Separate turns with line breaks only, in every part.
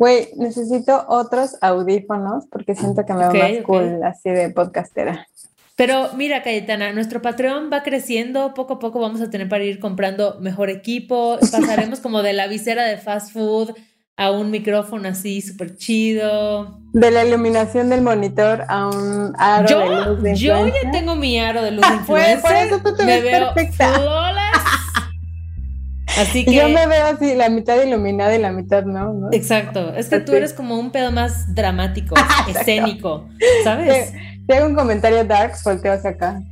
Güey, necesito otros audífonos porque siento que me va más cool así de podcastera.
Pero mira, Cayetana, nuestro Patreon va creciendo, poco a poco vamos a tener para ir comprando mejor equipo, pasaremos como de la visera de fast food a un micrófono así súper chido.
De la iluminación del monitor a un aro
yo,
de luz de
Yo ya tengo mi aro de luz de influencer.
por eso tú te
me
ves
veo
perfecta.
Así que...
Yo me veo así, la mitad iluminada y la mitad no, ¿no?
Exacto, es que tú eres como un pedo más dramático, escénico, ¿sabes?
Si hago un comentario dark, volteo hacia acá.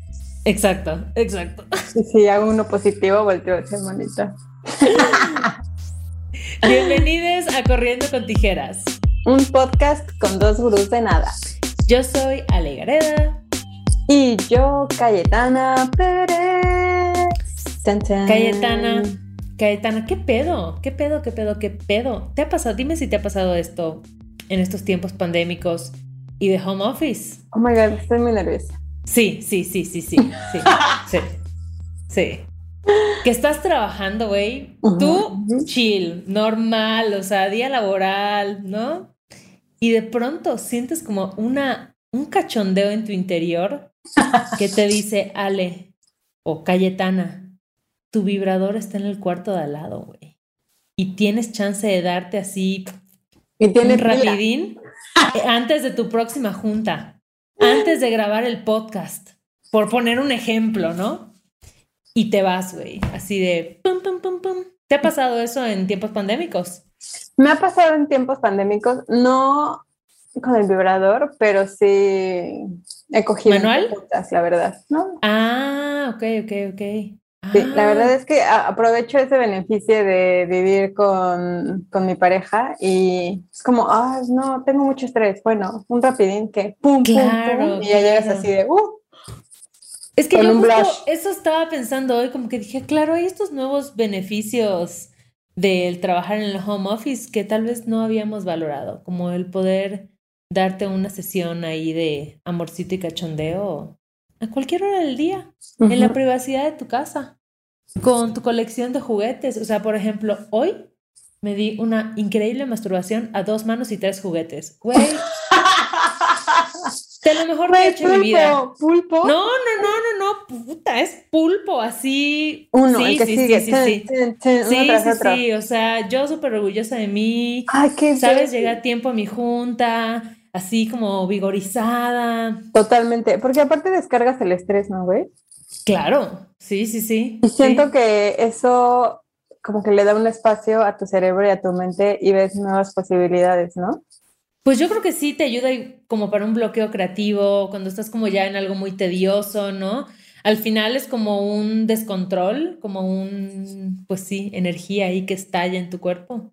Exacto, exacto.
Y si hago uno positivo, volteo hacia monitor.
Bienvenidos a Corriendo con Tijeras.
Un podcast con dos gurús de nada.
Yo soy Ale Gareda.
Y yo, Cayetana Pérez.
Cayetana, Cayetana, ¿qué pedo? ¿Qué pedo? ¿Qué pedo? ¿Qué pedo? ¿Te ha pasado? Dime si te ha pasado esto en estos tiempos pandémicos y de home office.
Oh my god, estoy muy nerviosa.
Sí, sí, sí, sí, sí, sí, sí, sí. Que estás trabajando, güey. Tú, chill, normal, o sea, día laboral, ¿no? Y de pronto sientes como una, un cachondeo en tu interior que te dice, Ale o Cayetana, tu vibrador está en el cuarto de al lado, güey. Y tienes chance de darte así
Y
un rapidín eh, antes de tu próxima junta, antes de grabar el podcast, por poner un ejemplo, ¿no? Y te vas, güey, así de pum, pum, pum, pum. ¿Te ha pasado eso en tiempos pandémicos?
Me ha pasado en tiempos pandémicos, no con el vibrador, pero sí he cogido
¿Manual?
la verdad, ¿no?
Ah, ok, ok, ok.
Sí, la
Ah,
verdad es que aprovecho ese beneficio de vivir con, con mi pareja y es como, ah, no, tengo mucho estrés. Bueno, un rapidín que pum,
Claro,
pum, y ya llegas
claro.
así de, uh,
Es que yo justo eso estaba pensando hoy, como que dije, claro, hay estos nuevos beneficios del trabajar en el home office que tal vez no habíamos valorado, como el poder darte una sesión ahí de amorcito y cachondeo a cualquier hora del día, en la privacidad de tu casa, con tu colección de juguetes. O sea, por ejemplo, hoy me di una increíble masturbación a dos manos y tres juguetes. Güey, de lo mejor que he hecho en mi vida.
pulpo, pulpo.
No, no, no, no, no, puta, es pulpo, así.
Uno,
sí,
el que
sí,
sigue,
sí, sí,
chin,
sí.
uno
Sí, sí, sí, o sea, yo súper orgullosa de mí,
Ay, qué
sabes, llegué a tiempo a mi junta, así como vigorizada.
Totalmente, porque aparte descargas el estrés, ¿no, güey?
Claro, sí, sí, sí.
Y siento
sí.
que eso como que le da un espacio a tu cerebro y a tu mente y ves nuevas posibilidades, ¿no?
Pues yo creo que sí te ayuda como para un bloqueo creativo, cuando estás como ya en algo muy tedioso, ¿no? Al final es como un descontrol, como un, pues sí, energía ahí que estalla en tu cuerpo.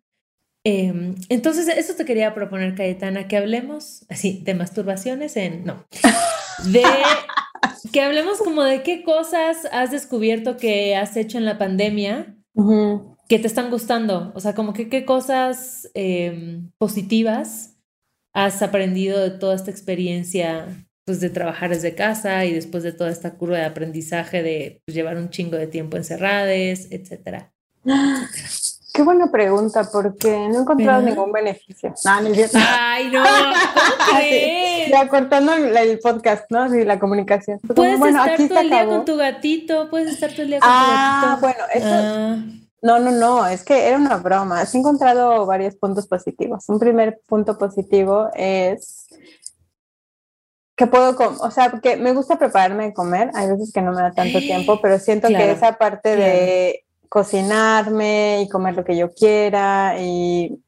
Eh, entonces, eso te quería proponer, Cayetana, que hablemos así de masturbaciones en, no, de que hablemos como de qué cosas has descubierto que has hecho en la pandemia que te están gustando? O sea, como que qué cosas eh, positivas has aprendido de toda esta experiencia, pues de trabajar desde casa y después de toda esta curva de aprendizaje de pues, llevar un chingo de tiempo encerrades, etcétera.
Qué buena pregunta, porque no he encontrado ningún beneficio. No, no es cierto.
Ay, no.
Ya cortando el, el podcast, ¿no? Sí, la comunicación. Como,
Puedes
bueno,
estar
aquí
todo el día con tu gatito, puedes estar todo el día con
Ah,
tu gatito.
bueno, eso,
Ah,
no, no, no, es que era una broma. He encontrado varios puntos positivos. Un primer punto positivo es que puedo, o sea, que me gusta prepararme de comer. Hay veces que no me da tanto tiempo, pero siento
Claro,
que esa parte de cocinarme y comer lo que yo quiera y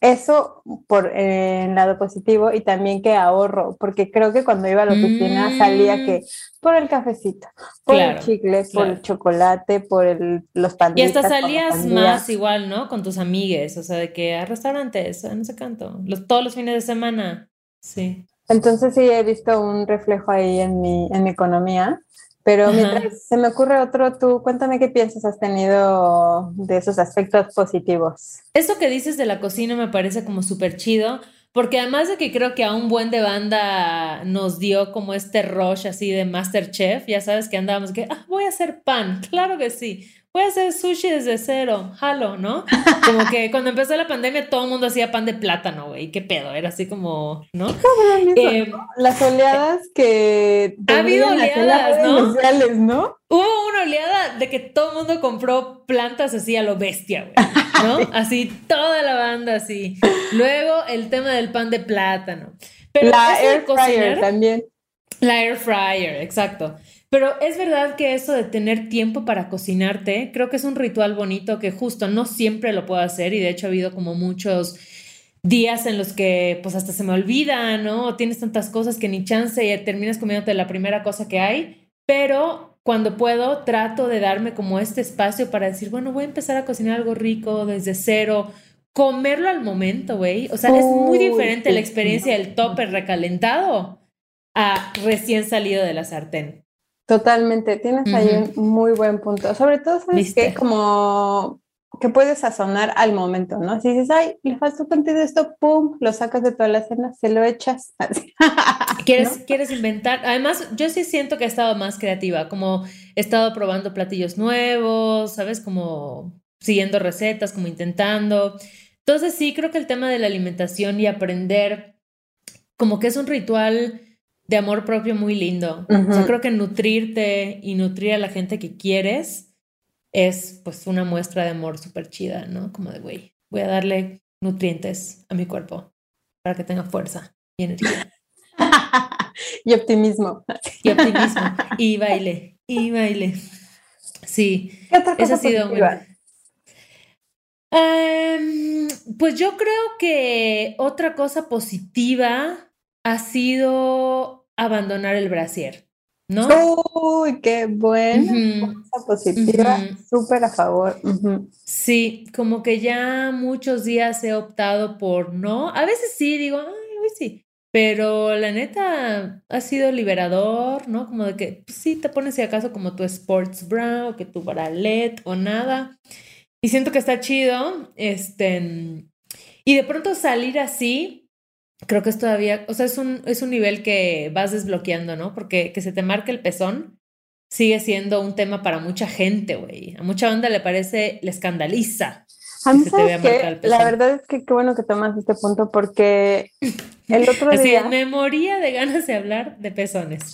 eso por eh, el lado positivo y también que ahorro, porque creo que cuando iba a la oficina
Mm.
salía que por el cafecito, por
Claro,
el chicle, por el chocolate, por el, los
Y
panditas.
hasta
por la
salías más igual, ¿no? Con tus amigues, o sea, de que a restaurantes, no sé cuánto, los, todos los fines de semana. Sí.
Entonces sí he visto un reflejo ahí en mi, en mi economía, pero
Ajá.
mientras se me ocurre otro, tú cuéntame qué piensas has tenido de esos aspectos positivos.
Eso que dices de la cocina me parece como súper chido, porque además de que creo que a un buen de banda nos dio como este rush así de Masterchef, ya sabes que andábamos que, ah, voy a hacer pan, claro que sí, voy a hacer sushi desde cero, jalo, ¿no? Como que cuando empezó la pandemia todo el mundo hacía pan de plátano, güey, qué pedo, era así como, ¿no?
Eh, las oleadas que...
Ha habido oleadas, ¿no?
¿no?
Hubo una oleada de que todo el mundo compró plantas así a lo bestia, güey, ¿no? Así, toda la banda así. Luego el tema del pan de plátano.
Pero la air fryer también.
La air fryer, exacto. Pero es verdad que eso de tener tiempo para cocinarte, creo que es un ritual bonito que justo no siempre lo puedo hacer y de hecho ha habido como muchos días en los que pues hasta se me olvida, ¿no? tienes tantas cosas que ni chance y terminas comiéndote la primera cosa que hay, pero cuando puedo trato de darme como este espacio para decir, bueno, voy a empezar a cocinar algo rico desde cero, comerlo al momento, güey. O sea, es muy diferente la experiencia del topper recalentado a recién salido de la sartén.
Totalmente, tienes ahí un muy buen punto. Sobre todo, ¿sabes que Como que puedes sazonar al momento, ¿no? Si dices, ay, le falta un de esto, pum, lo sacas de toda la cena, se lo echas.
¿Quieres, ¿Quieres inventar? Además, yo sí siento que he estado más creativa, como he estado probando platillos nuevos, ¿sabes? Como siguiendo recetas, como intentando. Entonces, sí, creo que el tema de la alimentación y aprender, como que es un ritual de amor propio muy lindo. O sea, creo que nutrirte y nutrir a la gente que quieres es pues una muestra de amor súper chida, ¿no? Como de, güey, voy a darle nutrientes a mi cuerpo para que tenga fuerza y energía.
y optimismo.
Y optimismo. Y baile. Y baile. Sí. Eso ha sido muy... Em, pues yo creo que otra cosa positiva ha sido abandonar el brasier, ¿no?
Uy, qué buena, positiva, súper a favor.
Sí, como que ya muchos días he optado por no, a veces sí, digo, ay, hoy sí, pero la neta ha sido liberador, ¿no? Como de que pues, sí te pones si acaso como tu sports bra o que tu bralette o nada. Y siento que está chido, este, y de pronto salir así, creo que es todavía, o sea, es un, es un nivel que vas desbloqueando, ¿no? Porque que se te marque el pezón sigue siendo un tema para mucha gente, güey. A mucha banda le parece, le escandaliza.
A mí, que la verdad es que qué bueno que tomas este punto porque el otro día...
me moría de ganas de hablar de pezones.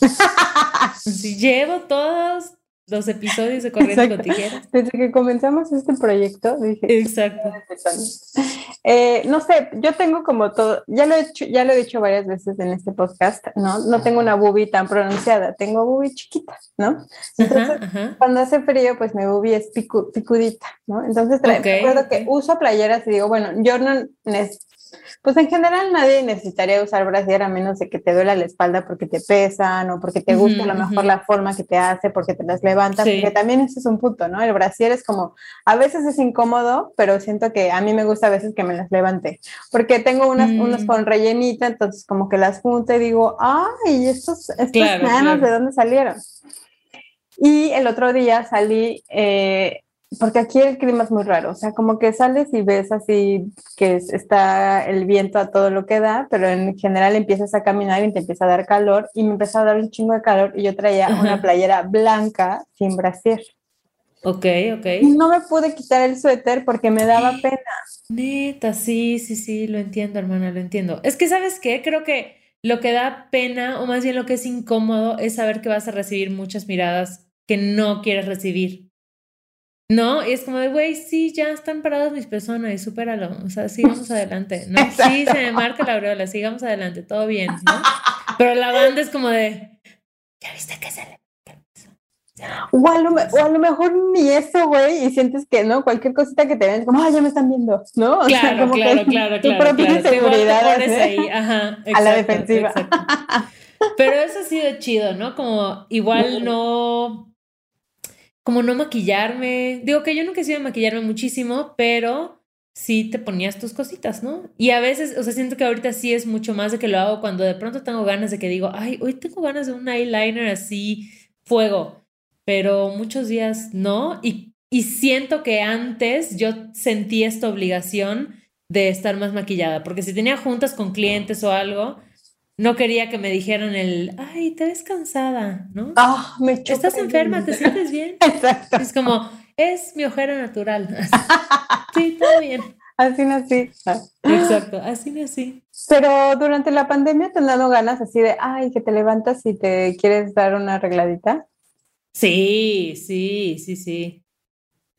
llevo todos los episodios de Corriendo con Tijeras.
Desde que comenzamos este proyecto, dije.
Exacto.
Eh, no sé, yo tengo como todo, ya lo he hecho, ya lo he dicho varias veces en este podcast, ¿no? No tengo una boobie tan pronunciada, tengo boobie chiquita, ¿no? Entonces, cuando hace frío, pues mi boobie es picudita, ¿no? Entonces, recuerdo que uso playeras y digo, bueno, yo no pues en general nadie necesitaría usar brasier a menos de que te duela la espalda porque te pesan o porque te gusta a lo mejor la forma que te hace, porque te las levanta, porque también ese es un punto, ¿no? El brasier es como, a veces es incómodo, pero siento que a mí me gusta a veces que me las levante, porque tengo unas, unos mm. con rellenita, entonces como que las junto y digo, ay, estos, estos manos, ¿de dónde salieron? Y el otro día salí... Eh, porque aquí el clima es muy raro, o sea, como que sales y ves así que está el viento a todo lo que da, pero en general empiezas a caminar y te empieza a dar calor y me empezó a dar un chingo de calor y yo traía una playera blanca sin brasier.
Ok, ok.
no me pude quitar el suéter porque me daba pena.
Neta, sí, sí, sí, lo entiendo, hermana, lo entiendo. Es que, ¿sabes qué? Creo que lo que da pena, o más bien lo que es incómodo, es saber que vas a recibir muchas miradas que no quieres recibir. No, y es como de, güey, sí, ya están paradas mis personas y supéralo. O sea, sigamos adelante. No, sí, se me marca la aureola, sigamos adelante, todo bien, ¿no? Pero la banda es como de, ¿ya viste que se le
o a, lo, o a lo mejor ni eso, güey, y sientes que, ¿no? Cualquier cosita que te ven, como, ah, ya me están viendo, ¿no?
O claro, sea, como claro, que claro, tu claro. propia claro. seguridad. Te ahí, ajá, exacto,
a la defensiva.
Pero eso ha sido chido, ¿no? Como igual no como no maquillarme. Digo que yo nunca he sido maquillarme muchísimo, pero sí te ponías tus cositas, ¿no? Y a veces, o sea, siento que ahorita sí es mucho más de que lo hago cuando de pronto tengo ganas de que digo, ay, hoy tengo ganas de un eyeliner así, fuego, pero muchos días no. Y, y siento que antes yo sentí esta obligación de estar más maquillada, porque si tenía juntas con clientes o algo, no quería que me dijeran el, ay, te ves cansada, ¿no?
Ah, me
Estás enferma, ¿te sientes bien?
Exacto.
Es como, es mi ojera natural. sí, todo bien.
Así nací.
Exacto, así nací.
Pero durante la pandemia te han dado ganas así de, ay, que te levantas y te quieres dar una arregladita.
Sí, sí, sí, sí.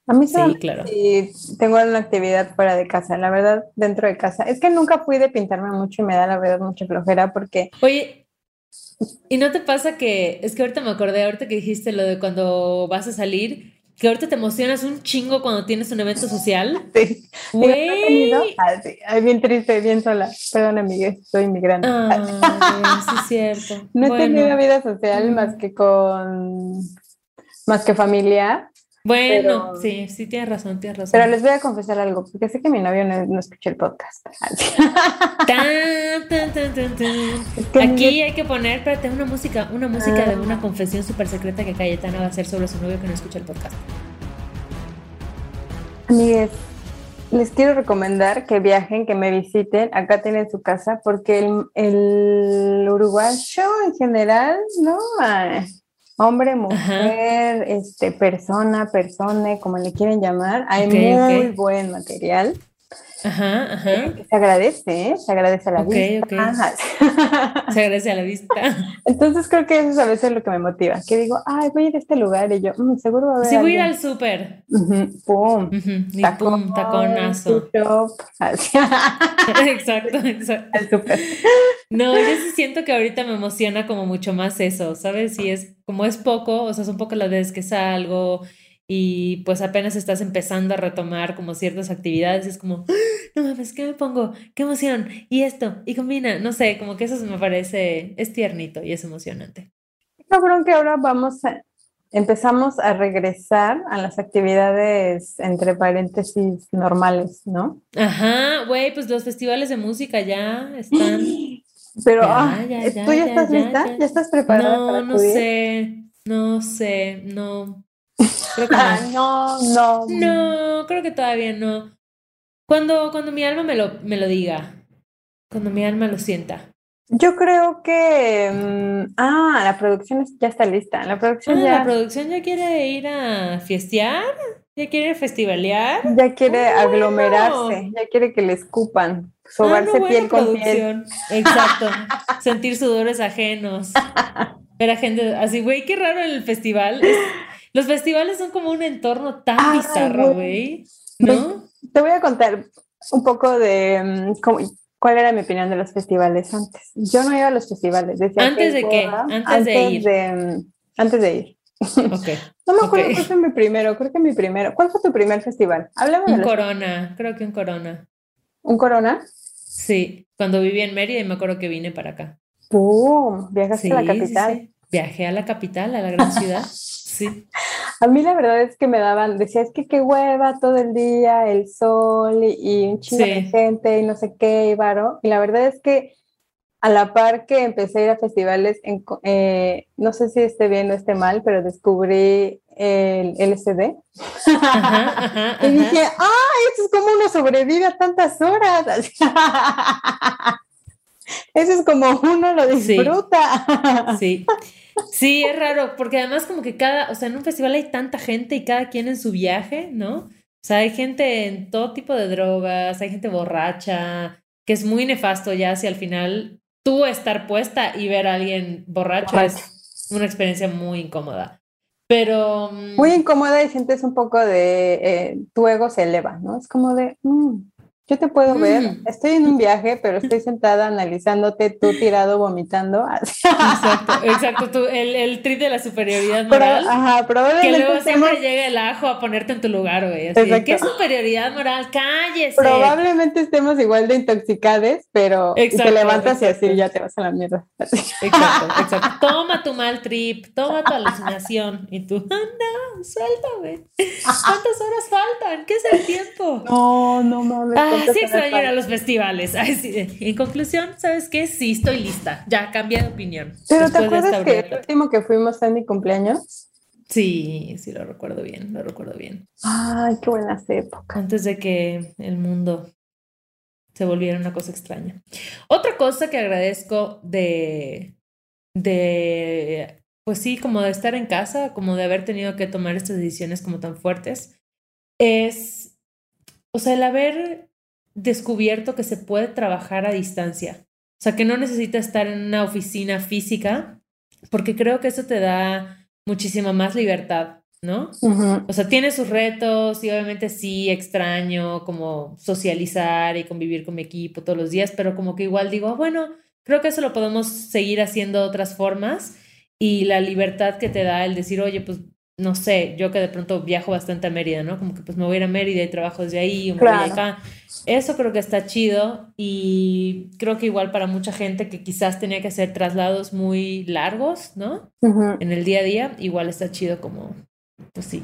A mí sí, claro. Y tengo una actividad fuera de casa, la verdad, dentro de casa. Es que nunca fui de pintarme mucho y me da la verdad mucha flojera porque...
Oye, ¿y no te pasa que, es que ahorita me acordé, ahorita que dijiste lo de cuando vas a salir, que ahorita te emocionas un chingo cuando tienes un evento social?
Sí. Güey. Ah, sí. Ay, bien triste, bien sola. Perdón, amiga, soy inmigrante.
Ah, sí, es cierto.
No he tenido vida social mm. más que con... más que familia
bueno, sí, sí, tienes razón, tienes razón.
Pero les voy a confesar algo, porque sé que mi novio no, no escucha el podcast.
Aquí hay que poner, espérate, una música, una música de una ah. confesión súper secreta que Cayetana va a hacer sobre su novio que no escucha el podcast.
Amigues, les quiero recomendar que viajen, que me visiten. Acá tienen su casa, porque el, el uruguayo en general, no, hombre, mujer, este, persona, persona, como le quieren llamar, hay muy buen material.
Ajá, ajá.
Se agradece, ¿eh? Se agradece a la vista.
Se agradece a la vista.
Entonces creo que eso es a veces lo que me motiva, que digo, ay, voy a ir a este lugar y yo, mm, seguro va a haber.
Sí, voy a ir al súper.
Pum.
Y pum, taconazo. exacto, exacto.
El súper.
No, yo sí siento que ahorita me emociona como mucho más eso, ¿sabes? Si es, como es poco, o sea, son pocas las veces que salgo y pues apenas estás empezando a retomar como ciertas actividades, es como, ¡Ah! no mames, ¿qué me pongo? ¡Qué emoción! Y esto, y combina, no sé, como que eso me parece, es tiernito y es emocionante.
Cabrón que ahora vamos a, empezamos a regresar a las actividades entre paréntesis normales, ¿no?
Ajá, güey, pues los festivales de música ya están.
Pero, ah, ¿tú ya, estás lista? Ya, estás preparada?
No, no sé, no sé, no.
Creo que no. no,
no. creo que todavía no. Cuando, cuando mi alma me lo, me lo diga. Cuando mi alma lo sienta.
Yo creo que. Mm, ah, la producción ya está lista. La producción ah, ya.
La producción ya quiere ir a fiestear. Ya quiere festivalear.
Ya quiere oh, aglomerarse. Ya quiere que le escupan. Sobarse ah, piel con piel.
Exacto. Sentir sudores ajenos. Ver a gente así, güey, qué raro el festival. Los festivales son como un entorno tan ah, bizarro, güey. ¿No?
Te voy a contar un poco de mm, cuál era mi opinión de los festivales antes. Yo no iba a los festivales.
¿Antes de qué? Antes, de ir.
Mm, antes de ir. Okay. no me acuerdo cuál fue mi primero, creo que mi primero. ¿Cuál fue tu primer festival?
Hablamos un Corona, creo que un Corona.
¿Un Corona?
Sí, cuando viví en Mérida y me acuerdo que vine para acá.
¡Pum! Viajaste a la capital.
Viajé a la capital, a la gran ciudad. Sí.
A mí la verdad es que me daban, decía, es que qué hueva todo el día, el sol y, un chingo de gente y no sé qué, y varo. Y la verdad es que a la par que empecé a ir a festivales, en, eh, no sé si esté bien o esté mal, pero descubrí el LSD. y dije, ¡ay, eso es como uno sobrevive a tantas horas! eso es como uno lo disfruta.
sí. Sí, es raro, porque además como que cada, o sea, en un festival hay tanta gente y cada quien en su viaje, ¿no? O sea, hay gente en todo tipo de drogas, hay gente borracha, que es muy nefasto ya si al final tú estar puesta y ver a alguien borracho es una experiencia muy incómoda. Pero...
Mm, muy incómoda y sientes un poco de... Eh, tu ego se eleva, ¿no? Es como de... Mm, yo te puedo ver, mm. estoy en un viaje, pero estoy sentada analizándote, tú tirado vomitando.
Exacto, exacto, el, el trip de la superioridad moral.
ajá, probablemente.
Que luego siempre llega el ajo a ponerte en tu lugar, güey. Así, ¿Qué superioridad moral? Cállese.
Probablemente estemos igual de intoxicades, pero te levantas y así ya te vas a la mierda.
Exacto, exacto. Toma tu mal trip, toma tu alucinación. Y tú, no, suéltame. ¿Cuántas horas faltan? ¿Qué es el tiempo?
No, no mames.
Ah, sí extraño ir a los festivales. En conclusión, ¿sabes qué? Sí, estoy lista. Ya cambié de opinión.
Pero ¿te acuerdas que el último que fuimos en mi cumpleaños?
Sí, sí, lo recuerdo bien, lo recuerdo bien.
Ay, qué buenas épocas.
Antes de que el mundo se volviera una cosa extraña. Otra cosa que agradezco de, de pues sí, como de estar en casa, como de haber tenido que tomar estas decisiones como tan fuertes, es, o sea, el haber descubierto que se puede trabajar a distancia. O sea, que no necesita estar en una oficina física, porque creo que eso te da muchísima más libertad, ¿no? O sea, tiene sus retos y obviamente sí extraño como socializar y convivir con mi equipo todos los días, pero como que igual digo, ah, bueno, creo que eso lo podemos seguir haciendo de otras formas y la libertad que te da el decir, oye, pues no sé, yo que de pronto viajo bastante a Mérida, ¿no? Como que pues me voy a ir a Mérida y trabajo desde ahí, me acá. Eso creo que está chido y creo que igual para mucha gente que quizás tenía que hacer traslados muy largos, ¿no? En el día a día, igual está chido como, pues sí,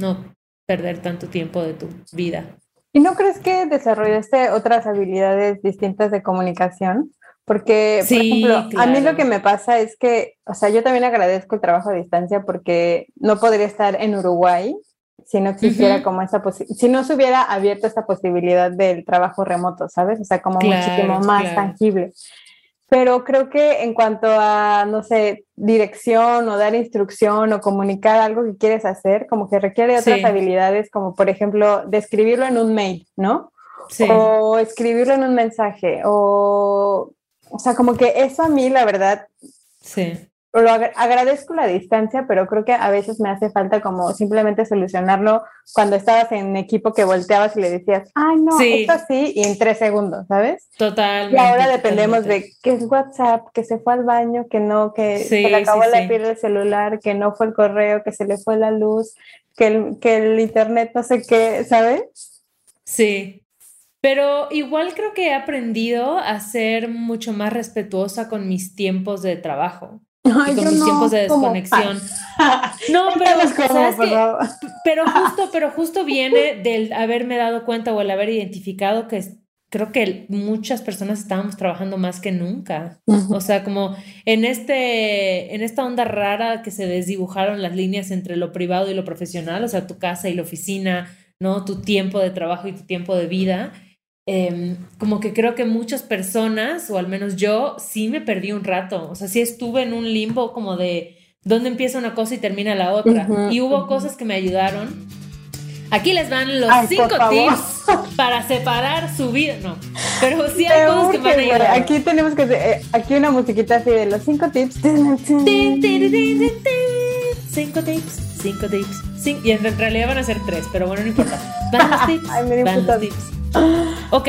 no perder tanto tiempo de tu vida.
¿Y no crees que desarrollaste otras habilidades distintas de comunicación? Porque, por ejemplo, a mí lo que me pasa es que, o sea, yo también agradezco el trabajo a distancia porque no podría estar en Uruguay si no existiera como esa posibilidad, si no se hubiera abierto esta posibilidad del trabajo remoto, ¿sabes? O sea, como muchísimo más tangible. Pero creo que en cuanto a, no sé, dirección o dar instrucción o comunicar algo que quieres hacer, como que requiere otras habilidades, como por ejemplo, describirlo en un mail, ¿no? O escribirlo en un mensaje, o o sea, como que eso a mí, la verdad,
sí.
Lo agradezco la distancia, pero creo que a veces me hace falta como simplemente solucionarlo cuando estabas en equipo que volteabas y le decías, ay, no, esto sí, y en tres segundos, ¿sabes?
Totalmente.
Y ahora dependemos de que es WhatsApp, que se fue al baño, que no, que se le acabó la pila del celular, que no fue el correo, que se le fue la luz, que el, que el internet no sé qué, ¿sabes?
Sí, pero igual creo que he aprendido a ser mucho más respetuosa con mis tiempos de trabajo. y con mis tiempos de desconexión. No, pero, pero justo, pero justo viene del haberme dado cuenta o el haber identificado que creo que muchas personas estábamos trabajando más que nunca. O sea, como en este, en esta onda rara que se desdibujaron las líneas entre lo privado y lo profesional, o sea, tu casa y la oficina, ¿no? Tu tiempo de trabajo y tu tiempo de vida. Em, como que creo que muchas personas, o al menos yo, sí me perdí un rato. O sea, sí estuve en un limbo como de dónde empieza una cosa y termina la otra. y hubo cosas que me ayudaron. Aquí les van los cinco tips para separar su vida. No, pero sí hay cosas que me han ayudado.
Aquí tenemos que hacer, eh, aquí una musiquita así de los cinco tips.
Cinco tips, cinco tips. y en realidad van a ser tres, pero bueno, no importa. Van los tips. van los tips. Ok,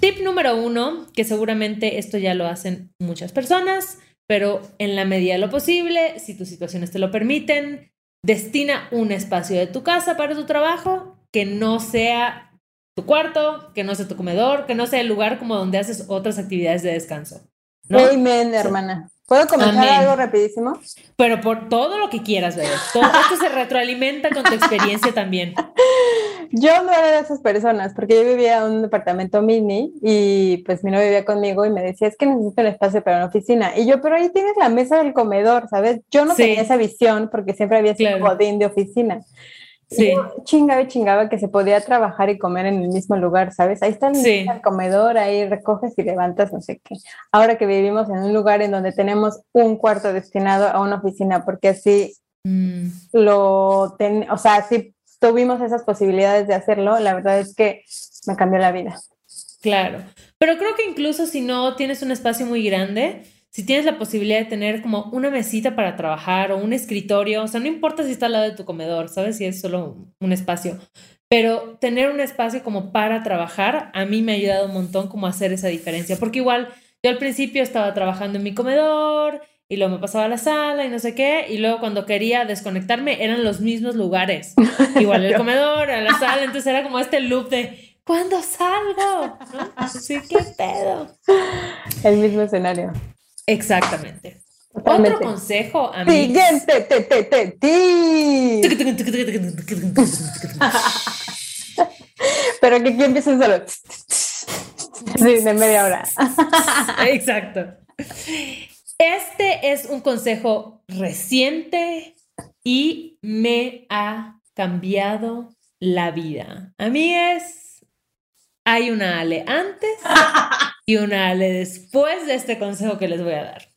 tip número uno, que seguramente esto ya lo hacen muchas personas, pero en la medida de lo posible, si tus situaciones te lo permiten, destina un espacio de tu casa para tu trabajo que no sea tu cuarto, que no sea tu comedor, que no sea el lugar como donde haces otras actividades de descanso. ¿no?
Amen, hermana. ¿Puedo comentar algo rapidísimo?
Pero por todo lo que quieras, bebé. Todo esto se retroalimenta con tu experiencia también.
Yo no era de esas personas, porque yo vivía en un departamento mini y pues mi novio vivía conmigo y me decía, es que necesito un espacio para una oficina. Y yo, pero ahí tienes la mesa del comedor, ¿sabes? Yo no tenía esa visión porque siempre había sido claro. de oficina. Sí. chingaba y chingaba que se podía trabajar y comer en el mismo lugar, ¿sabes? Ahí está el, comedor, ahí recoges y levantas, no sé qué. Ahora que vivimos en un lugar en donde tenemos un cuarto destinado a una oficina, porque así mm. lo, ten, o sea, así tuvimos esas posibilidades de hacerlo, la verdad es que me cambió la vida.
Claro, pero creo que incluso si no tienes un espacio muy grande, si tienes la posibilidad de tener como una mesita para trabajar o un escritorio, o sea, no importa si está al lado de tu comedor, ¿sabes? Si es solo un espacio, pero tener un espacio como para trabajar, a mí me ha ayudado un montón como a hacer esa diferencia, porque igual yo al principio estaba trabajando en mi comedor y luego me pasaba a la sala y no sé qué, y luego cuando quería desconectarme eran los mismos lugares, igual el comedor, a la sala, entonces era como este loop de, ¿cuándo salgo? Sí, qué pedo.
El mismo escenario.
Exactamente. Otro consejo, a mí.
Siguiente, te, te, te, Pero que aquí empiecen solo. Sí, de media hora.
Exacto. Este es un consejo reciente y me ha cambiado la vida. A mí es, hay una Ale antes y una Ale después de este consejo que les voy a dar.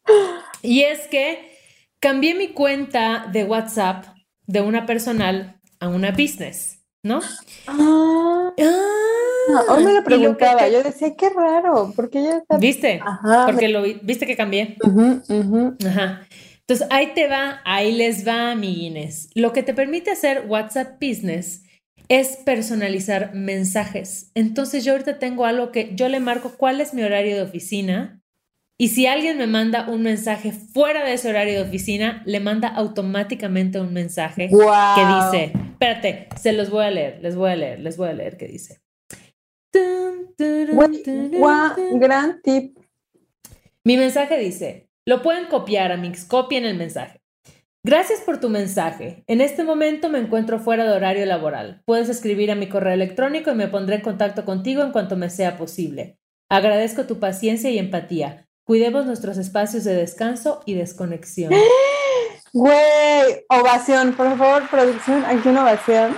Y es que cambié mi cuenta de WhatsApp de una personal a una business, ¿no?
Ah,
Ah,
hoy me lo
que
preguntaba,
te-
yo decía, qué raro, porque ya está...
¿Viste?
Ajá,
Porque lo vi- viste que cambié.
Ujú, ujú.
Ajá. Entonces, ahí te va, ahí les va, amiguines. Lo que te permite hacer WhatsApp Business es personalizar mensajes. Entonces, yo ahorita tengo algo que yo le marco cuál es mi horario de oficina. Y si alguien me manda un mensaje fuera de ese horario de oficina, le manda automáticamente un mensaje
Guau.
que dice, espérate, se los voy a leer, les voy a leer, les voy a leer qué dice. Turun.
gran tip.
Mi mensaje dice, lo pueden copiar, amigos, copien el mensaje. Gracias por tu mensaje. En este momento me encuentro fuera de horario laboral. Puedes escribir a mi correo electrónico y me pondré en contacto contigo en cuanto me sea posible. Agradezco tu paciencia y empatía. Cuidemos nuestros espacios de descanso y desconexión.
Güey, ovación, por favor, producción, aquí una ovación.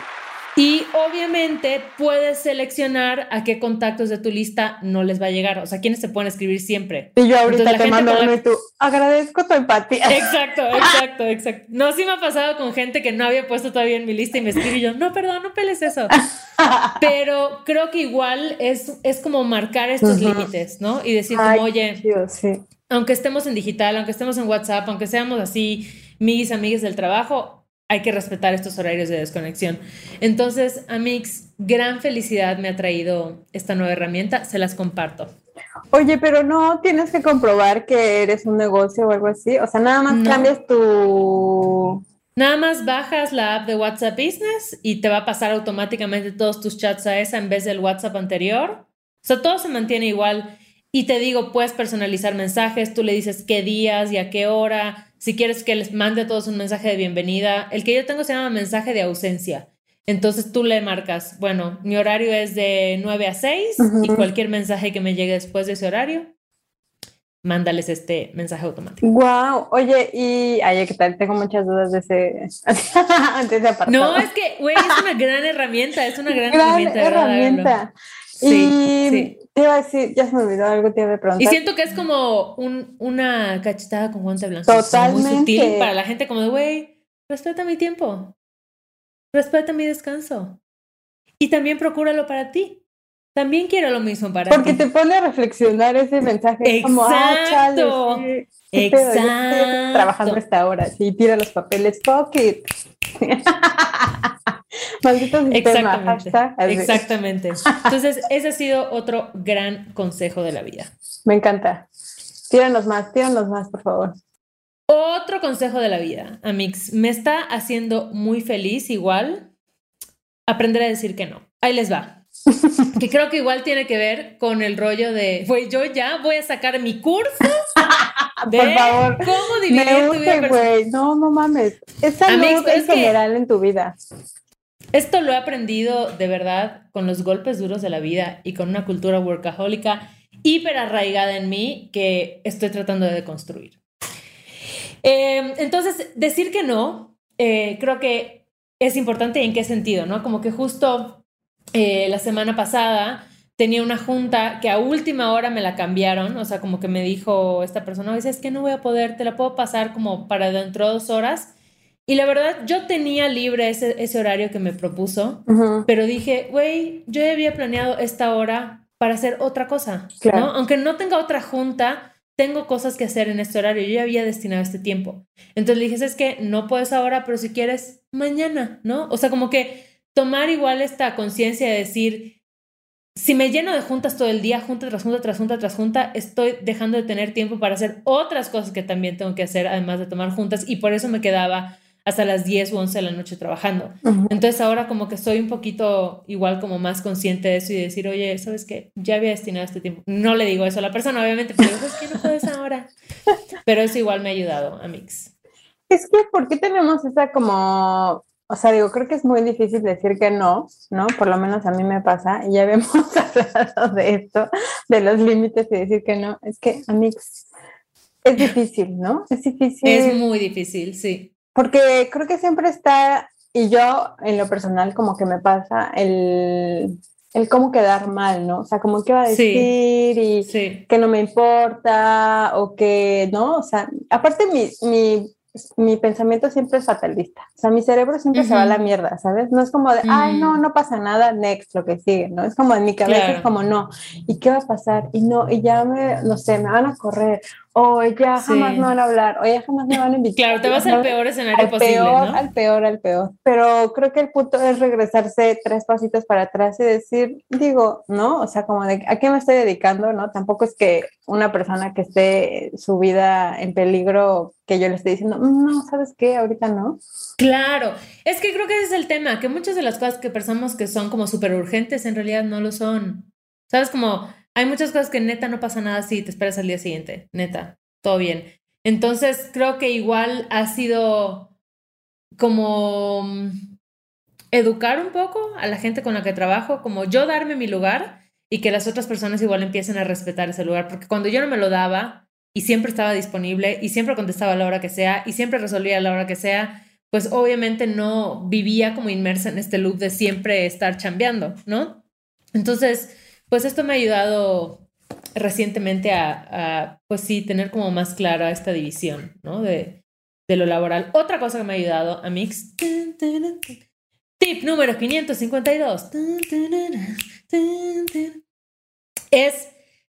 Y obviamente puedes seleccionar a qué contactos de tu lista no les va a llegar. O sea, quiénes se pueden escribir siempre.
Y yo ahorita
Entonces,
te mando
la-
uno y tú, agradezco tu empatía.
Exacto, exacto, exacto. No, sí me ha pasado con gente que no había puesto todavía en mi lista y me escribe y yo, no, perdón, no peles eso. Pero creo que igual es, es como marcar estos límites, ¿no? Y decir
Ay,
como, oye,
Dios, sí.
aunque estemos en digital, aunque estemos en WhatsApp, aunque seamos así, mis amigas del trabajo, hay que respetar estos horarios de desconexión. Entonces, Amix, gran felicidad me ha traído esta nueva herramienta, se las comparto.
Oye, pero no tienes que comprobar que eres un negocio o algo así. O sea, nada más
No.
cambias tu.
Nada más bajas la app de WhatsApp Business y te va a pasar automáticamente todos tus chats a esa en vez del WhatsApp anterior. O sea, todo se mantiene igual. Y te digo, puedes personalizar mensajes, tú le dices qué días y a qué hora. Si quieres que les mande a todos un mensaje de bienvenida. El que yo tengo se llama mensaje de ausencia. Entonces tú le marcas, bueno, mi horario es de 9 a 6 y
Ujú.
cualquier mensaje que me llegue después de ese horario, mándales este mensaje automático.
Wow, oye, y ay, ¿qué tal? Tengo muchas dudas de ese, de ese apartado.
No, es que, güey, es una gran herramienta, es una gran,
gran
herramienta.
herramienta.
Sí,
y
sí.
te iba a decir, ya se me olvidó algo, te iba a preguntar.
Y siento que es como un, una cachetada con guante blanco. Muy
Totalmente.
sutil para la gente como de, güey, respeta mi tiempo. Respeta mi descanso. Y también procúralo para ti. También quiero lo mismo para
Porque
ti.
te pone a reflexionar ese mensaje. es Como, ah, chale,
Exacto.
sí, yo estoy
Exacto.
trabajando a esta hora, sí, tira los papeles, fuck it. Maldito sistema,
Exactamente. Exactamente. Entonces, ese ha sido otro gran consejo de la vida.
Me encanta. Tíranos más, tíranos más, por favor.
Otro consejo de la vida, Amix, me está haciendo muy feliz igual aprender a decir que no. Ahí les va. Que creo que igual tiene que ver con el rollo de, güey, yo ya voy a sacar mi curso de
Por favor.
cómo dividir
Me
tu vida.
No, no mames. Es salud en
es que-
general en tu vida.
Esto lo he aprendido de verdad con los golpes duros de la vida y con una cultura workahólica hiper arraigada en mí que estoy tratando de deconstruir. Eh, entonces, decir que no, eh, creo que es importante en qué sentido, ¿no? Como que justo eh, la semana pasada tenía una junta que a última hora me la cambiaron, o sea, como que me dijo esta persona, es que no voy a poder, te la puedo pasar como para dentro de dos horas. Y la verdad, yo tenía libre ese, ese horario que me propuso,
Ujú.
pero dije, güey, yo ya había planeado esta hora para hacer otra cosa,
Claro.
¿no? Aunque no tenga otra junta, tengo cosas que hacer en este horario, yo ya había destinado este tiempo. Entonces le dije, es que no puedes ahora, pero si quieres, mañana, ¿no? O sea, como que tomar igual esta conciencia de decir, si me lleno de juntas todo el día, junta tras junta, tras junta, tras junta, estoy dejando de tener tiempo para hacer otras cosas que también tengo que hacer, además de tomar juntas, y por eso me quedaba hasta las 10 o 11 de la noche trabajando. Entonces ahora como que soy un poquito igual como más consciente de eso y de decir, oye, ¿sabes qué? Ya había destinado este tiempo. No le digo eso a la persona, obviamente, pero es que no puedes ahora. Pero eso igual me ha ayudado, Amix.
Es que, ¿por qué tenemos esa como, o sea, digo, creo que es muy difícil decir que no, ¿no? Por lo menos a mí me pasa, y ya habíamos hablado de esto, de los límites y decir que no. Es que, Amix, es difícil, ¿no? Es difícil.
Es muy difícil, sí.
Porque creo que siempre está, y yo en lo personal como que me pasa el, el cómo quedar mal, ¿no? O sea, como qué va a
Sí.
decir y
Sí,
que no me importa o que, ¿no? O sea, aparte mi, mi mi pensamiento siempre es fatalista. O sea, mi cerebro siempre se va a la mierda, ¿sabes? No es como de, ay, no, mm. no pasa nada, next, lo que sigue, ¿no? Es como en mi cabeza, es como, no, ¿y qué va a pasar? Y no, y ya me, no sé, me van a correr, o ya jamás me van a hablar, o ya jamás me van a invitar.
Claro, te vas al peor escenario al posible,
peor, Al peor, al peor. Pero creo que el punto es regresarse tres pasitos para atrás y decir, digo, ¿no? O sea, como de, ¿a qué me estoy dedicando? ¿No? Tampoco es que una persona que esté su vida en peligro, que yo le esté diciendo, no, ¿sabes qué? Ahorita no.
Claro, es que creo que ese es el tema, que muchas de las cosas que pensamos que son como súper urgentes en realidad no lo son. ¿Sabes? Como hay muchas cosas que neta no pasa nada si te esperas al día siguiente, neta, todo bien. Entonces creo que igual ha sido como mm, educar un poco a la gente con la que trabajo, como yo darme mi lugar y que las otras personas igual empiecen a respetar ese lugar, porque cuando yo no me lo daba y siempre estaba disponible y siempre contestaba a la hora que sea y siempre resolvía a la hora que sea, pues obviamente no vivía como inmersa en este loop de siempre estar chambeando, ¿no? Entonces, pues esto me ha ayudado recientemente a, pues sí, tener como más clara esta división, ¿no? De, de lo laboral. Otra cosa que me ha ayudado a Mix. Tip número 552. Es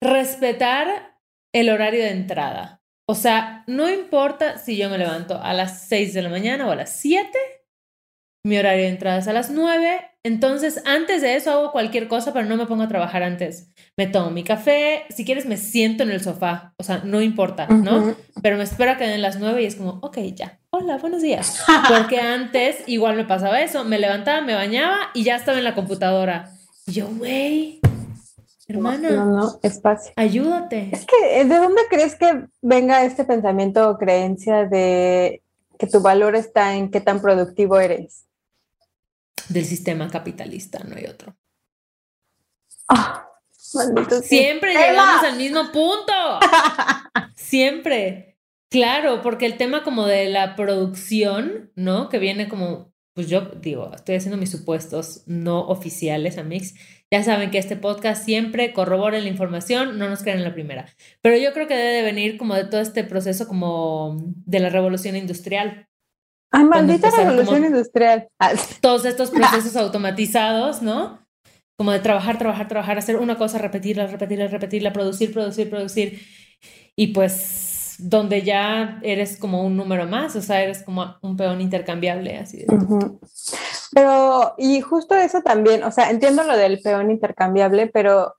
respetar el horario de entrada. O sea, no importa si yo me levanto a las 6 de la mañana o a las 7, mi horario de entrada es a las 9 entonces, antes de eso hago cualquier cosa, pero no me pongo a trabajar antes. Me tomo mi café, si quieres me siento en el sofá, o sea, no importa, ¿no? Pero me espero a que den las nueve y es como, ok, ya, hola, buenos días. Porque antes igual me pasaba eso, me levantaba, me bañaba y ya estaba en la computadora. Y yo, güey, hermana.
No, no, espacio.
Ayúdate.
Es que, ¿de dónde crees que venga este pensamiento o creencia de que tu valor está en qué tan productivo eres?
Del sistema capitalista, no hay otro.
Ah,
Siempre llegamos al mismo punto. Siempre. Claro, porque el tema como de la producción, ¿no? Que viene como, pues yo digo, estoy haciendo mis supuestos no oficiales, a Mix. Ya saben que este podcast siempre corrobora la información, no nos crean en la primera. Pero yo creo que debe venir como de todo este proceso como de la revolución industrial,
Ay, maldita revolución industrial.
Ah, todos estos procesos automatizados, ¿no? Como de trabajar, trabajar, trabajar, hacer una cosa, repetirla, repetirla, repetirla, producir, producir, producir. Y pues donde ya eres como un número más, o sea, eres como un peón intercambiable, así de...
Pero, y justo eso también, o sea, entiendo lo del peón intercambiable, pero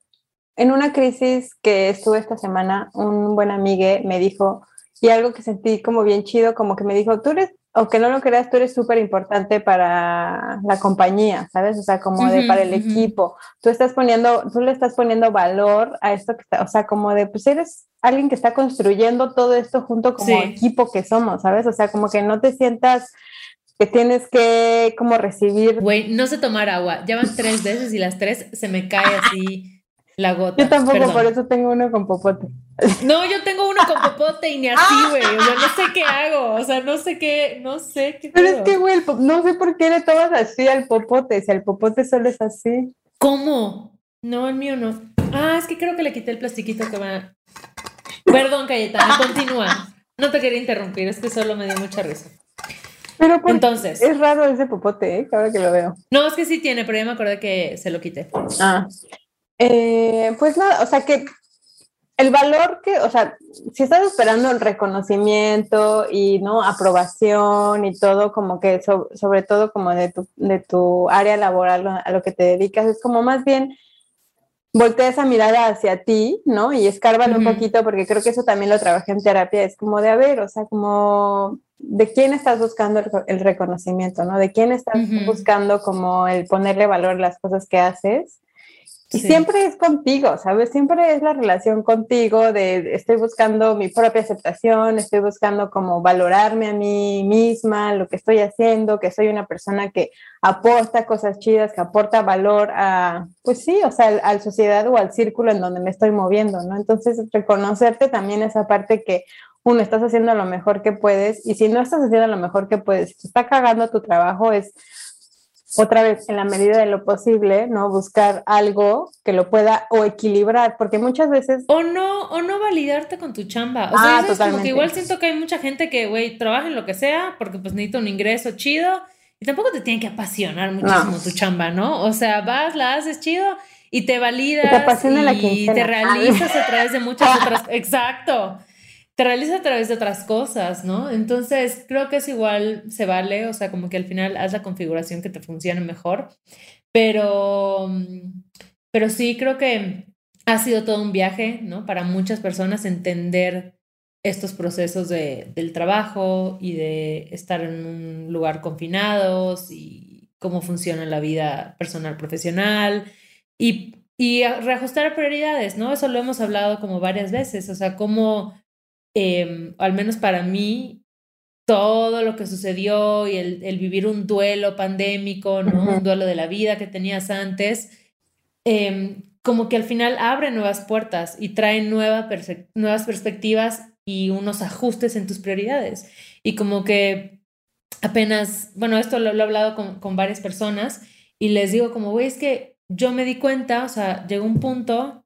en una crisis que estuve esta semana, un buen amigo me dijo, y algo que sentí como bien chido, como que me dijo, tú eres aunque no lo creas, tú eres súper importante para la compañía, ¿sabes? O sea, como de para el equipo. Tú estás poniendo, tú le estás poniendo valor a esto que está, o sea, como de, pues eres alguien que está construyendo todo esto junto como equipo que somos, ¿sabes? O sea, como que no te sientas que tienes que como recibir.
Güey, no sé tomar agua. Ya van tres veces y las tres se me cae así la gota.
Yo tampoco, por eso tengo uno con popote.
No, yo tengo uno con popote y ni así, güey. O sea, no sé qué hago. O sea, no sé qué, no sé qué.
Pero es que, güey, no sé por qué le tomas así al popote. Si el popote solo es así.
¿Cómo? No, el mío no. Ah, es que creo que le quité el plastiquito que va. Perdón, Cayetana, continúa. No te quería interrumpir, es que solo me dio mucha risa.
Pero entonces. Es raro ese popote, ¿eh? Ahora que lo veo.
No, es que sí tiene, pero ya me acordé que se lo quité.
Ah. Eh, pues nada, o sea que el valor que, o sea, si estás esperando el reconocimiento y no aprobación y todo, como que sobre todo como de tu, de tu área laboral a lo que te dedicas, es como más bien voltea esa mirada hacia ti, ¿no? Y escárbalo un poquito, porque creo que eso también lo trabajé en terapia, es como de, a ver, o sea, como de quién estás buscando el, reconocimiento, ¿no? De quién estás buscando como el ponerle valor a las cosas que haces y siempre es contigo, ¿sabes? Siempre es la relación contigo de estoy buscando mi propia aceptación, estoy buscando como valorarme a mí misma, lo que estoy haciendo, que soy una persona que aporta cosas chidas, que aporta valor a, pues sí, o sea, a la sociedad o al círculo en donde me estoy moviendo, ¿no? Entonces, reconocerte también esa parte que uno, estás haciendo lo mejor que puedes y si no estás haciendo lo mejor que puedes, si te está cagando tu trabajo, es otra vez, en la medida de lo posible, ¿no? Buscar algo que lo pueda o equilibrar, porque muchas veces...
O no, o no validarte con tu chamba. O sea, ah, es como que igual siento que hay mucha gente que, güey, trabaja en lo que sea porque pues necesita un ingreso chido y tampoco te tiene que apasionar muchísimo tu chamba, ¿no? O sea, vas, la haces chido y te validas y te, realizas a través de muchas otras... Exacto te realizas a través de otras cosas, ¿no? Entonces, creo que es igual, se vale, o sea, como que al final haz la configuración que te funcione mejor, pero, pero sí, creo que ha sido todo un viaje, ¿no? Para muchas personas entender estos procesos de, del trabajo y de estar en un lugar confinados y cómo funciona la vida personal profesional y, y reajustar prioridades, ¿no? Eso lo hemos hablado como varias veces, o sea, cómo Em, al menos para mí, todo lo que sucedió y el, vivir un duelo pandémico, ¿no? Un duelo de la vida que tenías antes, em, como que al final abre nuevas puertas y trae nuevas perspectivas y unos ajustes en tus prioridades. Y como que apenas, bueno, esto lo, he hablado con, con, varias personas y les digo como, güey, es que yo me di cuenta, o sea, llegó un punto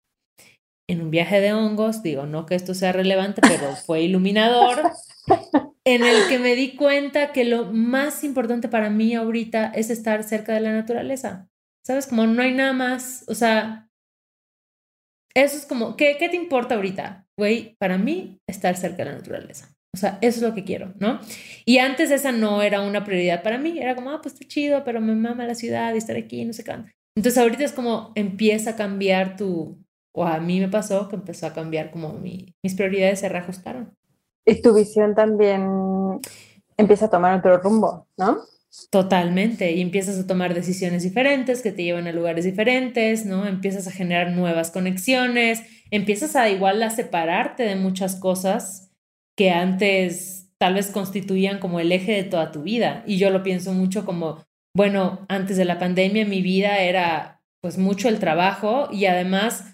en un viaje de hongos, digo, no que esto sea relevante, pero fue iluminador, en el que me di cuenta que lo más importante para mí ahorita es estar cerca de la naturaleza. ¿Sabes? Como no hay nada más, o sea, eso es como, ¿qué, qué te importa ahorita? Güey, para mí, estar cerca de la naturaleza. O sea, eso es lo que quiero, ¿no? Y antes esa no era una prioridad para mí, era como, ah, pues está chido, pero me mama la ciudad y estar aquí, no sé qué. Entonces ahorita es como empieza a cambiar tu, o a mí me pasó que empezó a cambiar como mis prioridades se reajustaron.
Y tu visión también empieza a tomar otro rumbo, ¿no?
Totalmente, y empiezas a tomar decisiones diferentes que te llevan a lugares diferentes, ¿no? Empiezas a generar nuevas conexiones, empiezas a igual a separarte de muchas cosas que antes tal vez constituían como el eje de toda tu vida. Y yo lo pienso mucho como, bueno, antes de la pandemia mi vida era pues mucho el trabajo y además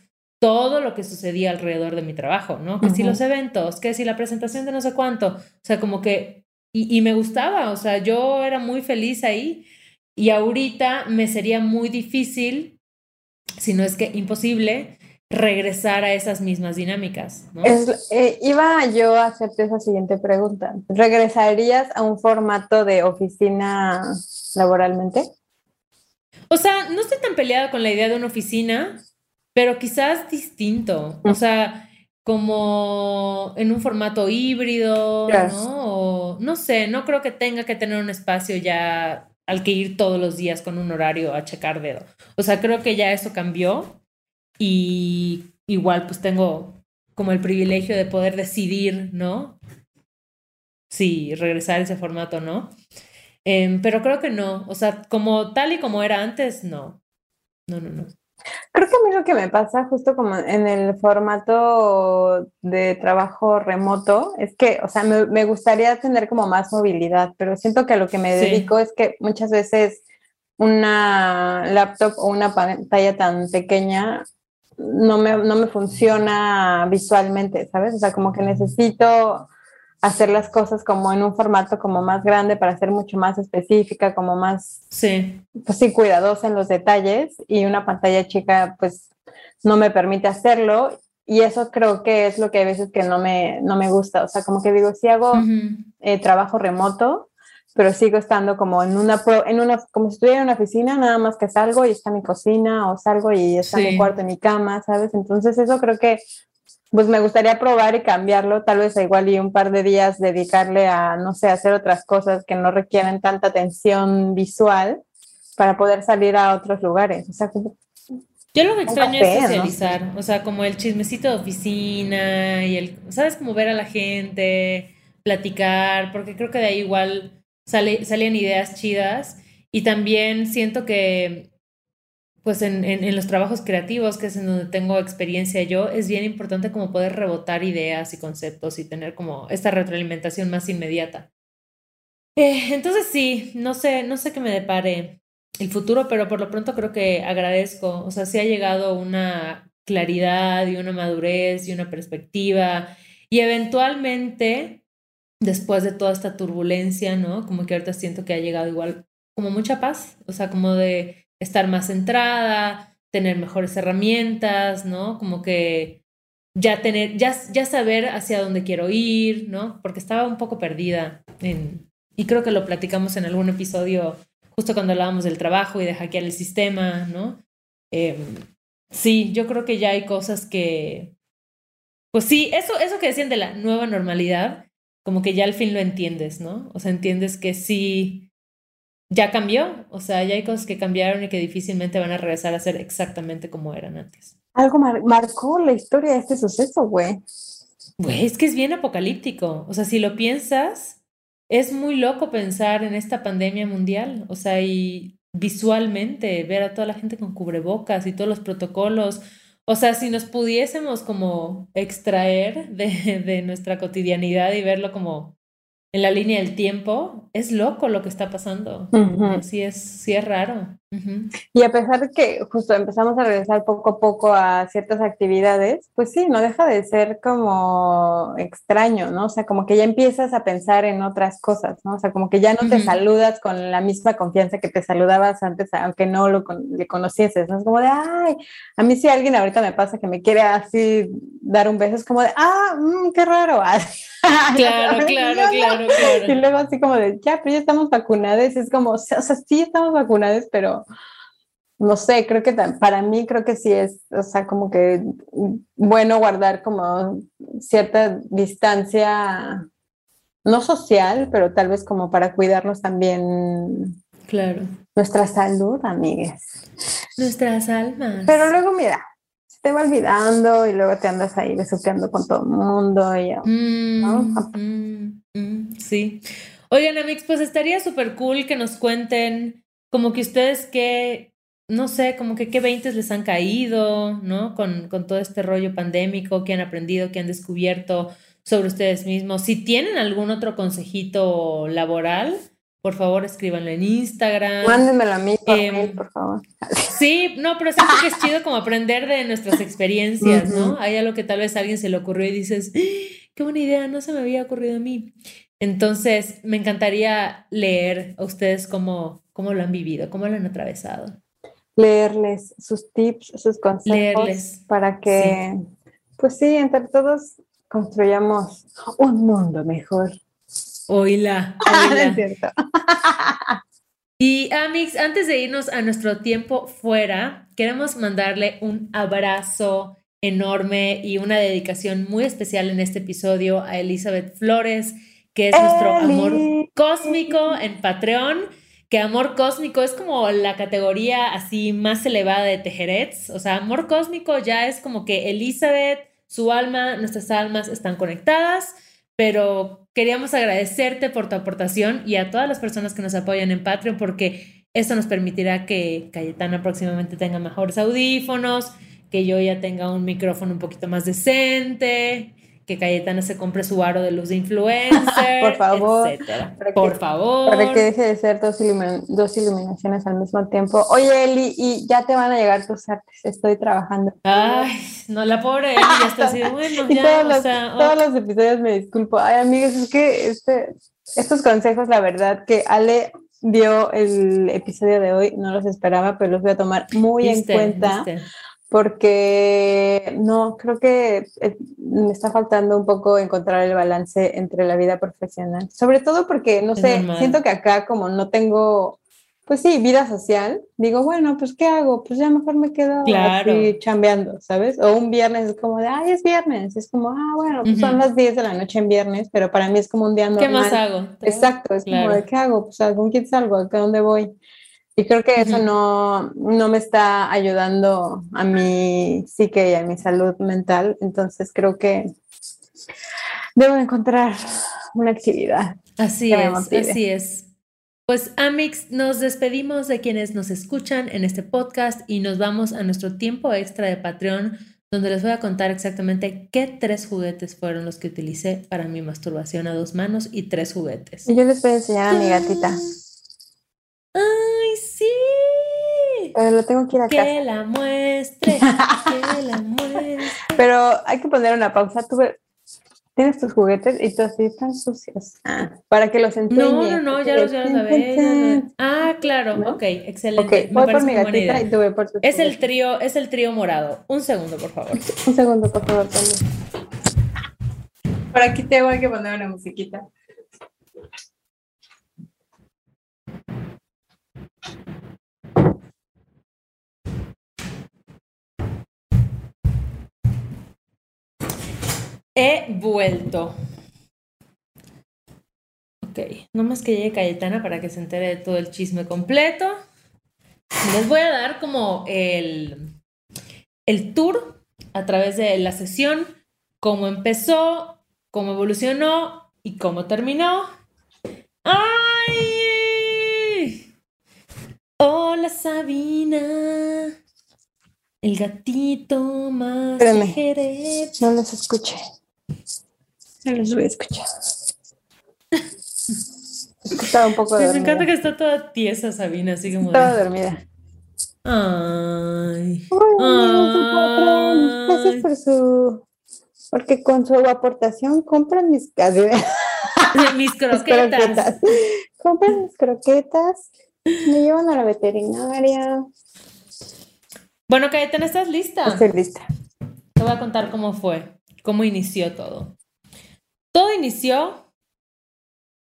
todo lo que sucedía alrededor de mi trabajo, ¿no? Que si los eventos, que si la presentación de no sé cuánto, o sea, como que, y, y, me gustaba, o sea, yo era muy feliz ahí y ahorita me sería muy difícil, si no es que imposible, regresar a esas mismas dinámicas. ¿no?
Eh, iba yo a hacerte esa siguiente pregunta. ¿Regresarías a un formato de oficina laboralmente?
O sea, no estoy tan peleada con la idea de una oficina, pero quizás distinto, o sea, como en un formato híbrido, ¿no? O, no sé, no creo que tenga que tener un espacio ya al que ir todos los días con un horario a checar dedo. O sea, creo que ya eso cambió y igual pues tengo como el privilegio de poder decidir, ¿no? Si regresar a ese formato no. Em, pero creo que no, o sea, como tal y como era antes, no. No, no, no.
Creo que a mí lo que me pasa justo como en el formato de trabajo remoto es que, o sea, me, gustaría tener como más movilidad, pero siento que a lo que me dedico es que muchas veces una laptop o una pantalla tan pequeña no me, no me funciona visualmente, ¿sabes? O sea, como que necesito hacer las cosas como en un formato como más grande para ser mucho más específica, como más,
sí,
pues sí, cuidadosa en los detalles y una pantalla chica pues no me permite hacerlo y eso creo que es lo que a veces que no me, no me gusta, o sea, como que digo, si hago eh, trabajo remoto, pero sigo estando como en una, en una, como si estuviera en una oficina, nada más que salgo y está mi cocina o salgo y está mi cuarto, mi cama, ¿sabes? Entonces eso creo que pues me gustaría probar y cambiarlo, tal vez igual y un par de días dedicarle a, no sé, hacer otras cosas que no requieren tanta atención visual para poder salir a otros lugares. O sea,
yo lo que extraño es socializar, o sea, como el chismecito de oficina y el, ¿sabes? Como ver a la gente, platicar, porque creo que de ahí igual sale, salen ideas chidas y también siento que pues en, en, los trabajos creativos, que es en donde tengo experiencia yo, es bien importante como poder rebotar ideas y conceptos y tener como esta retroalimentación más inmediata. Eh, entonces sí, no sé, no sé qué me depare el futuro, pero por lo pronto creo que agradezco, o sea, sí ha llegado una claridad y una madurez y una perspectiva y eventualmente, después de toda esta turbulencia, ¿no? Como que ahorita siento que ha llegado igual como mucha paz, o sea, como de estar más centrada, tener mejores herramientas, ¿no? Como que ya tener, ya, ya saber hacia dónde quiero ir, ¿no? Porque estaba un poco perdida en, y creo que lo platicamos en algún episodio justo cuando hablábamos del trabajo y de hackear el sistema, ¿no? Em, sí, yo creo que ya hay cosas que, pues sí, eso, eso que decían de la nueva normalidad, como que ya al fin lo entiendes, ¿no? O sea, entiendes que sí, ya cambió, o sea, ya hay cosas que cambiaron y que difícilmente van a regresar a ser exactamente como eran antes.
Algo marcó la historia de este suceso, güey.
Güey, es que es bien apocalíptico. O sea, si lo piensas, es muy loco pensar en esta pandemia mundial. O sea, y visualmente ver a toda la gente con cubrebocas y todos los protocolos. O sea, si nos pudiésemos como extraer de, de nuestra cotidianidad y verlo como en la línea del tiempo, es loco lo que está pasando. sí, es, sí es raro.
Y a pesar de que justo empezamos a regresar poco a poco a ciertas actividades, pues sí, no deja de ser como extraño, ¿no? O sea, como que ya empiezas a pensar en otras cosas, ¿no? O sea, como que ya no te saludas con la misma confianza que te saludabas antes, aunque no lo le conocieses, ¿no? Es como de, ay, a mí si alguien ahorita me pasa que me quiere así dar un beso, es como de, ah, mm, qué raro.
Claro, claro, claro, claro.
Y luego así como de, ya, pero ya estamos vacunados, es como, o sea, sí estamos vacunados, pero no sé, creo que para mí creo que sí es, o sea, como que bueno guardar como cierta distancia, no social, pero tal vez como para cuidarnos también.
Claro.
Nuestra salud, amigues.
Nuestras almas.
Pero luego, mira, se te va olvidando y luego te andas ahí besuqueando con todo el mundo y
mm, mm, mm, sí. Oigan, amigos, pues estaría súper cool que nos cuenten como que ustedes qué, no sé, como que qué veintes les han caído, ¿no? Con, con todo este rollo pandémico, qué han aprendido, qué han descubierto sobre ustedes mismos. Si tienen algún otro consejito laboral, por favor escríbanlo en Instagram.
Mándenmelo a mí, por, em, por favor.
Sí, no, pero siento que es chido como aprender de nuestras experiencias, ¿no? Hay algo que tal vez a alguien se le ocurrió y dices, ¡Ah! qué buena idea, no se me había ocurrido a mí. Entonces, me encantaría leer a ustedes cómo, cómo lo han vivido, cómo lo han atravesado
leerles sus tips, sus consejos para que, pues sí, entre todos construyamos un mundo mejor.
Oíla. y Amix, antes de irnos a nuestro tiempo fuera, queremos mandarle un abrazo enorme y una dedicación muy especial en este episodio a Elizabeth Flores, que es nuestro amor cósmico en Patreon que amor cósmico es como la categoría así más elevada de Tejerets. O sea, amor cósmico ya es como que Elizabeth, su alma, nuestras almas están conectadas, pero queríamos agradecerte por tu aportación y a todas las personas que nos apoyan en Patreon porque eso nos permitirá que Cayetana próximamente tenga mejores audífonos, que yo ya tenga un micrófono un poquito más decente, que Cayetana se compre su aro de luz de influencer,
por favor,
por favor.
Para que deje de ser dos, dos, iluminaciones al mismo tiempo. Oye, Eli, y ya te van a llegar tus artes, estoy trabajando.
Ay, no, la pobre Eli ya está así, bueno, ya,
todos, los, todos los episodios me disculpo. Ay, amigos, es que este, estos consejos, la verdad, que Ale dio el episodio de hoy, no los esperaba, pero los voy a tomar muy en cuenta porque no, creo que eh, me está faltando un poco encontrar el balance entre la vida profesional, sobre todo porque, no sé, siento que acá como no tengo, pues sí, vida social, digo, bueno, pues ¿qué hago? Pues ya mejor me quedo así chambeando, ¿sabes? O un viernes es como de, ay, es viernes, es como, ah, bueno, pues son las 10 de la noche en viernes, pero para mí es como un día normal.
¿Qué más hago?
Exacto, es como de, ¿qué hago? Pues ¿con quién salgo? ¿A dónde voy? Y creo que eso no, no me está ayudando a mi psique y a mi salud mental. Entonces creo que debo encontrar una actividad.
Así es, así es. Pues Amix, nos despedimos de quienes nos escuchan en este podcast y nos vamos a nuestro tiempo extra de Patreon, donde les voy a contar exactamente qué tres juguetes fueron los que utilicé para mi masturbación a dos manos y tres juguetes.
Y yo les voy a enseñar a mi gatita. Pero lo tengo que ir a
que la muestre, que la muestre.
Pero hay que poner una pausa. Tuve, tienes tus juguetes y todos así están sucios. Ah, para que los enseñe.
No, no, no, ya los, ya los sabes. Ah, claro, ¿No? ok, excelente.
Ok, voy por mi gatita y tú voy por tu
Es el trío, es el trío morado. Un segundo, por favor.
Un segundo, por favor, también. Por aquí tengo que poner una musiquita.
He vuelto. Ok, no más que llegue Cayetana para que se entere de todo el chisme completo. Les voy a dar como el, el tour a través de la sesión, cómo empezó, cómo evolucionó y cómo terminó. ¡Ay! Hola Sabina. El gatito más
Espérame, No los escuché. Los voy a escuchar. Estaba un poco dormida.
Me encanta que está toda tiesa Sabina, así como.
Estaba dormida.
Ay.
Ay. Gracias por su. Porque con su aportación compran mis.
mis croquetas.
Compran mis croquetas. Me llevan a la veterinaria.
Bueno, Cayetana, ¿estás lista?
Estoy lista.
Te voy a contar cómo fue, cómo inició todo. Todo inició.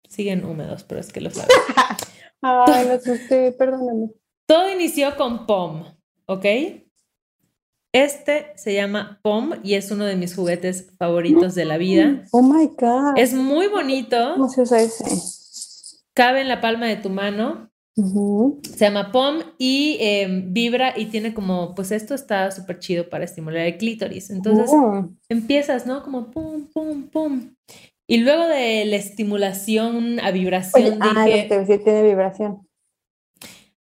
Siguen húmedos, pero es que lo sabes.
Ay, lo asusté, perdóname.
Todo inició con POM, ¿ok? Este se llama POM y es uno de mis juguetes favoritos de la vida.
Oh my God.
Es muy bonito.
¿Cómo se usa ese?
Cabe en la palma de tu mano. Se llama POM y em, vibra y tiene como, pues esto está súper chido para estimular el clítoris. Entonces empiezas, ¿no? Como pum, pum, pum. Y luego de la estimulación a vibración
Oye, ah,
dije,
que decía, tiene vibración.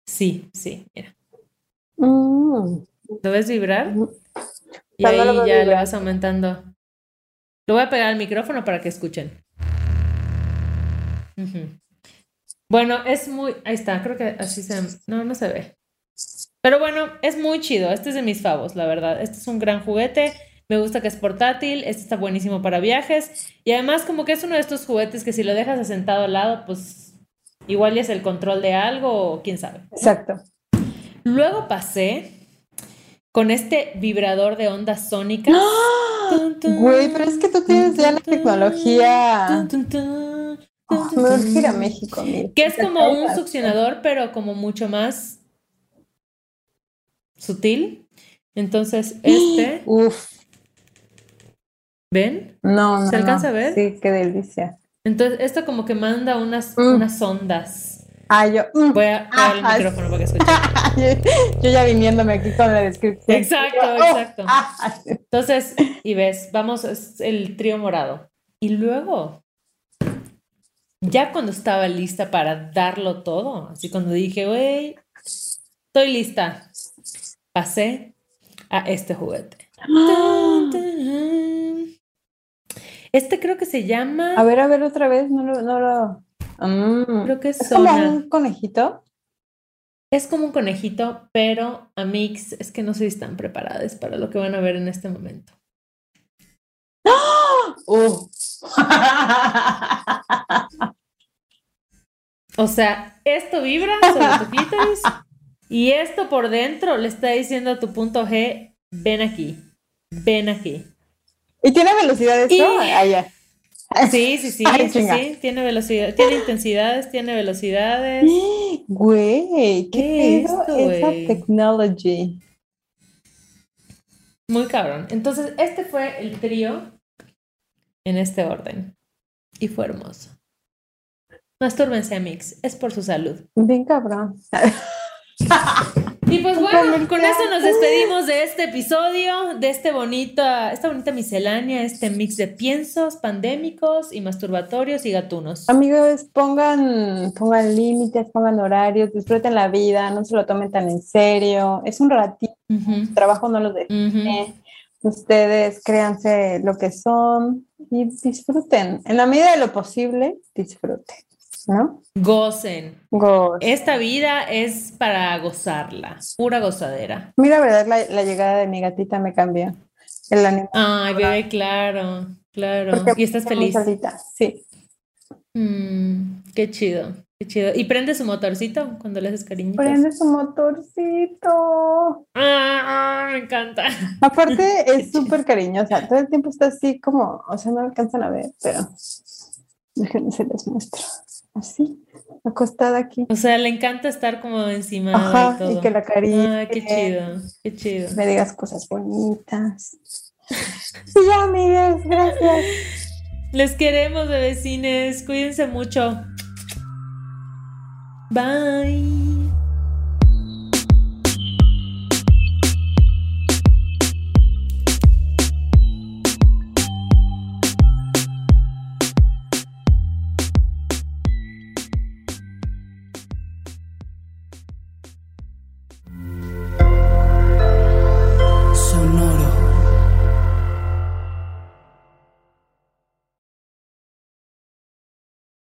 sí, sí, mira.
Mm.
¿Lo ves vibrar? Y ahí ya le
vibrar.
vas aumentando. Lo voy a pegar al micrófono para que escuchen. Bueno, es muy. Ahí está, creo que así se. No, no se ve. Pero bueno, es muy chido. Este es de mis favos, la verdad. Este es un gran juguete. Me gusta que es portátil. Este está buenísimo para viajes. Y además, como que es uno de estos juguetes que si lo dejas asentado al lado, pues igual es el control de algo o quién sabe.
Exacto.
Luego pasé con este vibrador de ondas sónicas. Tun, tun,
Güey, pero es que tú tienes ya la tecnología.
tun, tun, tun,
Oh,
tun,
me
tun,
urge ir a
tun.
México.
Que es como un succionador, pero como mucho más sutil. Entonces, este,
Uf,
¿ven?
no, no.
¿Se alcanza
no.
a ver?
Sí, qué delicia.
Entonces, esto como que manda unas,
Mm.
unas ondas.
Ah, yo. mm.
Voy a pegar el
Ah,
micrófono para que escuchen.
yo ya viniéndome aquí con la descripción.
Exacto,
Oh,
exacto.
ah,
Entonces, y ves, vamos, es el trío morado. Y luego, ya cuando estaba lista para darlo todo, así cuando dije, güey, estoy lista, pasé a este juguete. Tun. Este creo que se llama,
A ver, a ver otra vez, no lo. No lo... Mm.
creo que es
Es como un conejito.
Es como un conejito, pero a mix es que no sé si están preparadas para lo que van a ver en este momento.
Uh.
O sea, esto vibra sobre tu clítoris y esto por dentro le está diciendo a tu punto G, ven aquí, ven aquí.
¿Y tiene velocidad esto?
Y-
Ah.
Sí, sí, sí,
Ay,
sí, tiene velocidad, tiene intensidades, tiene velocidades.
Güey,
¿Qué
¿qué
es esto,
esa technology?
Muy cabrón. Entonces, este fue el trío en este orden. Y fue hermoso. Mastúrbense a Mix, es por su salud.
Bien cabrón.
Y pues bueno, con eso nos despedimos de este episodio, de este bonita, esta bonita miscelánea, este mix de piensos pandémicos y masturbatorios y gatunos.
Amigos, pongan, pongan límites, pongan horarios, disfruten la vida, no se lo tomen tan en serio. Es un ratito, el trabajo no lo
ujú.
Ustedes créanse lo que son y disfruten. En la medida de lo posible, disfruten, ¿no?
Gocen.
Go-
Esta vida es para gozarla, pura gozadera.
Mira, verdad, la, la llegada de mi gatita me cambió. El ánimo.
Ay, bebé, claro. Claro. y estás feliz.
Sí.
Mm, qué chido, qué chido. ¿Y prende su motorcito cuando le haces cariñitos?
Prende su motorcito.
Ah, me encanta.
Aparte es súper cariñosa. Todo el tiempo está así como, o sea, no alcanzan a ver, pero déjenme se les muestro. Así, acostada aquí.
O sea, le encanta estar como encima
Ajá, y, todo. y que la cariñe.
Ah, qué chido, qué chido.
Me digas cosas bonitas. Sí, ya, amigues, gracias.
Les queremos, bebecines. Cuídense mucho. Bye.